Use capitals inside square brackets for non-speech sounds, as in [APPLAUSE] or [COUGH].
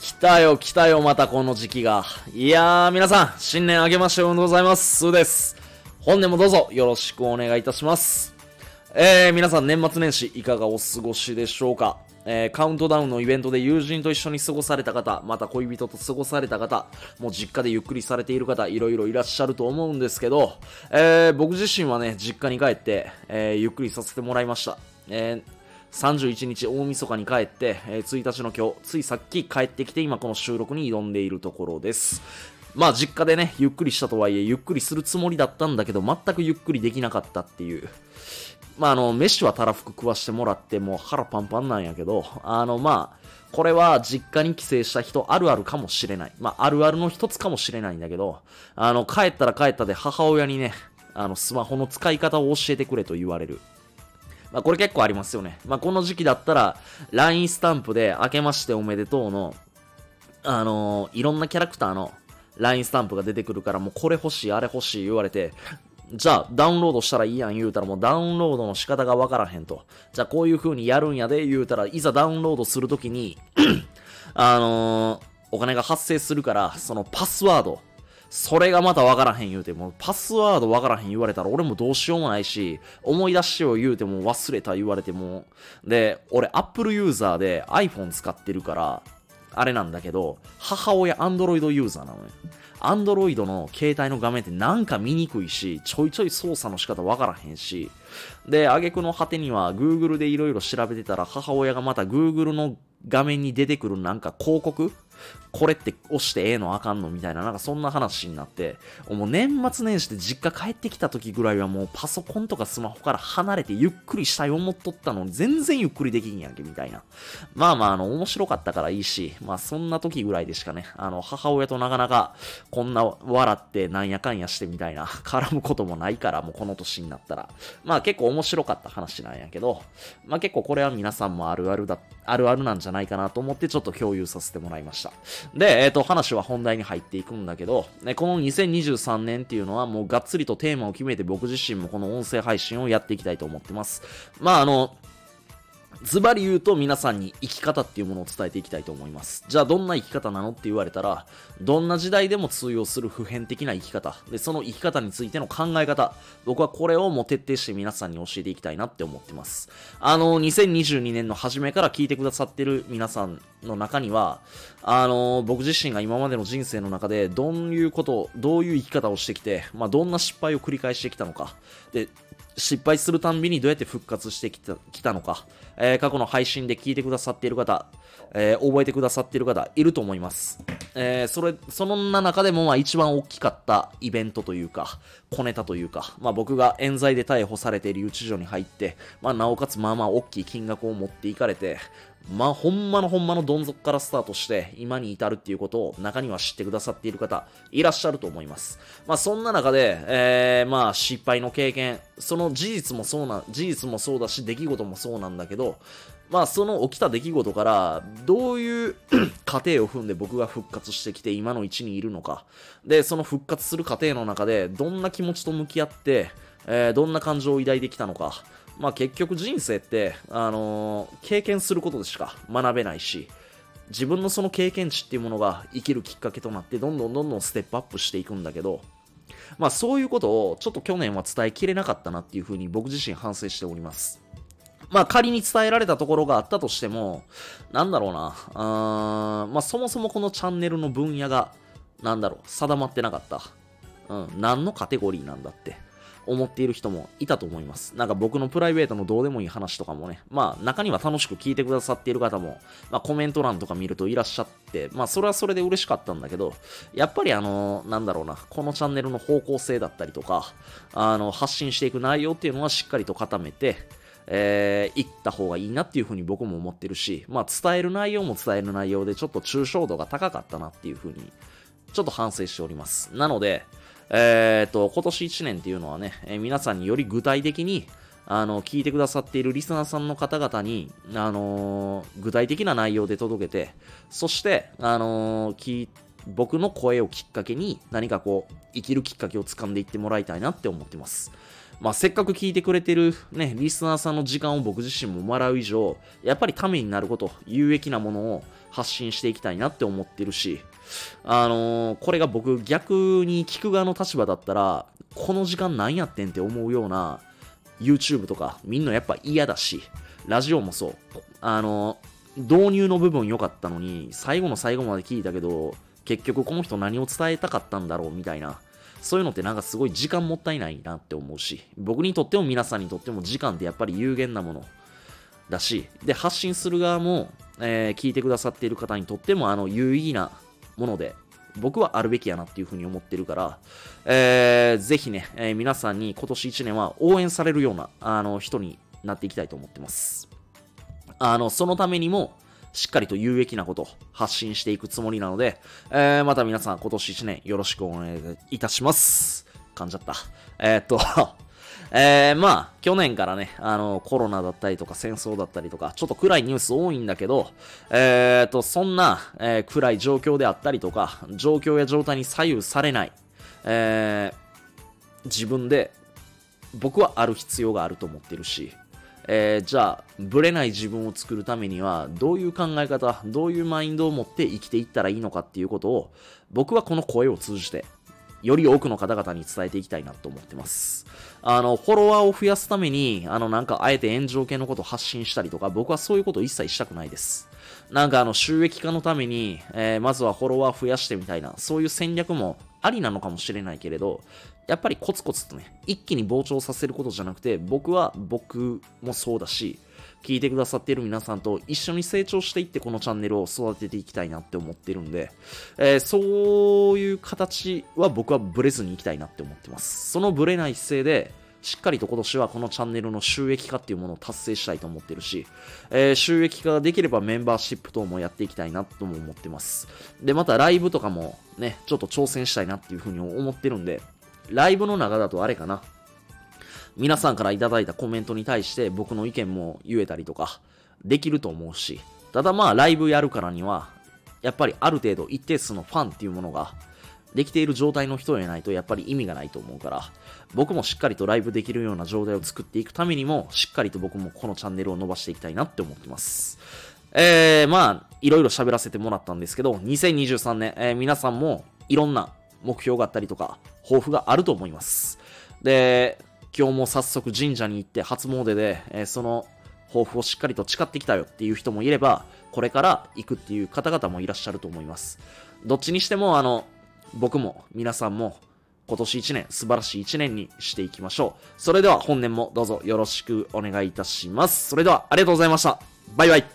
来たよ来たよまたこの時期が。いやー皆さん、新年明けましておめでとうございます。スーです。本年もどうぞよろしくお願いいたします。えー、皆さん年末年始いかがお過ごしでしょうか？えー、カウントダウンのイベントで友人と一緒に過ごされた方、また恋人と過ごされた方、もう実家でゆっくりされている方、いろいろいらっしゃると思うんですけど、えー、僕自身はね、実家に帰って、えー、ゆっくりさせてもらいました。え31日大晦日に帰って、え1日の今日、ついさっき帰ってきて今この収録に挑んでいるところです。まあ実家でね、ゆっくりしたとはいえ、ゆっくりするつもりだったんだけど、全くゆっくりできなかったっていう。まあ、あの、飯はたらふく食わしてもらって、もう腹パンパンなんやけど、あの、まあ、これは実家に帰省した人あるあるかもしれない。まあ、あるあるの一つかもしれないんだけど、あの、帰ったら帰ったで母親にね、あの、スマホの使い方を教えてくれと言われる。まあ、これ結構ありますよね。まあ、この時期だったら、LINE スタンプで、明けましておめでとうの、あのー、いろんなキャラクターの LINE スタンプが出てくるから、もうこれ欲しい、あれ欲しい言われて、じゃあ、ダウンロードしたらいいやん言うたらもうダウンロードの仕方がわからへんと。じゃあ、こういう風にやるんやで言うたら、いざダウンロードするときに [CLEARS THROAT] あのー、お金が発生するから、そのパスワード、それがまたわからへん言うても、パスワードわからへん言われたら俺もどうしようもないし、思い出しよう言うても忘れた言われても、で、俺 Apple ユーザーで iPhone 使ってるから、あれなんだけど、母親 Android ユーザーなのよ。アンドロイドの携帯の画面ってなんか見にくいし、ちょいちょい操作の仕方わからへんし、で、挙句の果てには Google でいろいろ調べてたら母親がまた Google の画面に出てくるなんか広告これって押してええのあかんのみたいな、なんかそんな話になって、もう年末年始で実家帰ってきた時ぐらいはもうパソコンとかスマホから離れてゆっくりしたい思っとったのに全然ゆっくりできんやんけ、みたいな。まあまあ、あの、面白かったからいいし、まあそんな時ぐらいでしかね、あの、母親となかなかこんな笑ってなんやかんやしてみたいな、絡むこともないから、もうこの年になったら。まあ結構面白かった話なんやけど、まあ結構これは皆さんもあるあるだ、あるあるなんじゃないかなと思ってちょっと共有させてもらいました。で、えっ、ー、と、話は本題に入っていくんだけど、ね、この2023年っていうのはもうがっつりとテーマを決めて僕自身もこの音声配信をやっていきたいと思ってます。まあ、あの、ズバリ言うと皆さんに生き方っていうものを伝えていきたいと思います。じゃあどんな生き方なのって言われたら、どんな時代でも通用する普遍的な生き方。で、その生き方についての考え方。僕はこれをもう徹底して皆さんに教えていきたいなって思ってます。あの、2022年の初めから聞いてくださってる皆さんの中には、あの、僕自身が今までの人生の中でどういうこと、どういう生き方をしてきて、まあ、どんな失敗を繰り返してきたのか。で、失敗するたんびにどうやって復活してきたきたのか、えー、過去の配信で聞いてくださっている方、えー、覚えてくださっている方、いると思います。えー、それ、そんな中でも、まあ一番大きかったイベントというか、小ネタというか、まあ僕が冤罪で逮捕されている留置所に入って、まあなおかつまあまあ大きい金額を持っていかれて、まあ、ほんまのほんまのどん底からスタートして、今に至るっていうことを中には知ってくださっている方、いらっしゃると思います。まあ、そんな中で、えー、まあ、失敗の経験、その事実もそうな、事実もそうだし、出来事もそうなんだけど、まあ、その起きた出来事から、どういう [COUGHS] 過程を踏んで僕が復活してきて、今の位置にいるのか。で、その復活する過程の中で、どんな気持ちと向き合って、えー、どんな感情を抱いてきたのか。まあ結局人生って、あのー、経験することでしか学べないし、自分のその経験値っていうものが生きるきっかけとなって、どんどんどんどんステップアップしていくんだけど、まあそういうことをちょっと去年は伝えきれなかったなっていうふうに僕自身反省しております。まあ仮に伝えられたところがあったとしても、なんだろうな、あまあそもそもこのチャンネルの分野が、なんだろう、定まってなかった。うん、何のカテゴリーなんだって。思っている人もいたと思います。なんか僕のプライベートのどうでもいい話とかもね、まあ中には楽しく聞いてくださっている方も、まあコメント欄とか見るといらっしゃって、まあそれはそれで嬉しかったんだけど、やっぱりあの、なんだろうな、このチャンネルの方向性だったりとか、あの、発信していく内容っていうのはしっかりと固めて、えー、行った方がいいなっていうふうに僕も思ってるし、まあ伝える内容も伝える内容でちょっと抽象度が高かったなっていうふうに、ちょっと反省しております。なので、えっ、と、今年1年っていうのはね、えー、皆さんにより具体的に、あの、聞いてくださっているリスナーさんの方々に、あのー、具体的な内容で届けて、そして、あのー、僕の声をきっかけに何かこう、生きるきっかけをつかんでいってもらいたいなって思ってます。まあ、せっかく聞いてくれてるね、リスナーさんの時間を僕自身ももらう以上、やっぱりためになること、有益なものを発信していきたいなって思ってるし、あのー、これが僕逆に聞く側の立場だったら、この時間何やってんって思うような YouTube とかみんなやっぱ嫌だし、ラジオもそう。あの、導入の部分良かったのに、最後の最後まで聞いたけど、結局この人何を伝えたかったんだろうみたいな。そういうのってなんかすごい時間もったいないなって思うし、僕にとっても皆さんにとっても時間ってやっぱり有限なものだし、で、発信する側も、えー、聞いてくださっている方にとってもあの有意義なもので、僕はあるべきやなっていうふうに思ってるから、えー、ぜひね、えー、皆さんに今年1年は応援されるような、あの、人になっていきたいと思ってます。あの、そのためにも、しっかりと有益なことを発信していくつもりなので、えー、また皆さん今年1年よろしくお願いいたします。噛んじゃった。えー、っと [LAUGHS] えー、まあ、去年からね、あの、コロナだったりとか戦争だったりとか、ちょっと暗いニュース多いんだけど、えーと、そんな、えー、暗い状況であったりとか、状況や状態に左右されない、えー、自分で、僕はある必要があると思ってるし、えー、じゃあ、ブレない自分を作るためには、どういう考え方、どういうマインドを持って生きていったらいいのかっていうことを、僕はこの声を通じて、より多くの方々に伝えていきたいなと思ってます。あの、フォロワーを増やすために、あの、なんか、あえて炎上系のことを発信したりとか、僕はそういうことを一切したくないです。なんか、あの、収益化のために、えー、まずはフォロワー増やしてみたいな、そういう戦略もありなのかもしれないけれど、やっぱりコツコツとね、一気に膨張させることじゃなくて、僕は僕もそうだし、聞いてくださっている皆さんと一緒に成長していってこのチャンネルを育てていきたいなって思ってるんで、えー、そういう形は僕はブレずにいきたいなって思ってます。そのブレない姿勢で、しっかりと今年はこのチャンネルの収益化っていうものを達成したいと思ってるし、えー、収益化ができればメンバーシップ等もやっていきたいなとも思ってます。で、またライブとかもね、ちょっと挑戦したいなっていうふうに思ってるんで、ライブの中だとあれかな。皆さんからいただいたコメントに対して僕の意見も言えたりとかできると思うし、ただまあライブやるからには、やっぱりある程度一定数のファンっていうものができている状態の人でないとやっぱり意味がないと思うから、僕もしっかりとライブできるような状態を作っていくためにも、しっかりと僕もこのチャンネルを伸ばしていきたいなって思ってます。えー、まあ、いろいろ喋らせてもらったんですけど、2023年、えー、皆さんもいろんな目標があったりとか、抱負があると思います。で、今日も早速神社に行って初詣で、えー、その抱負をしっかりと誓ってきたよっていう人もいれば、これから行くっていう方々もいらっしゃると思います。どっちにしても、あの、僕も皆さんも今年1年素晴らしい1年にしていきましょう。それでは本年もどうぞよろしくお願いいたします。それではありがとうございました。バイバイ。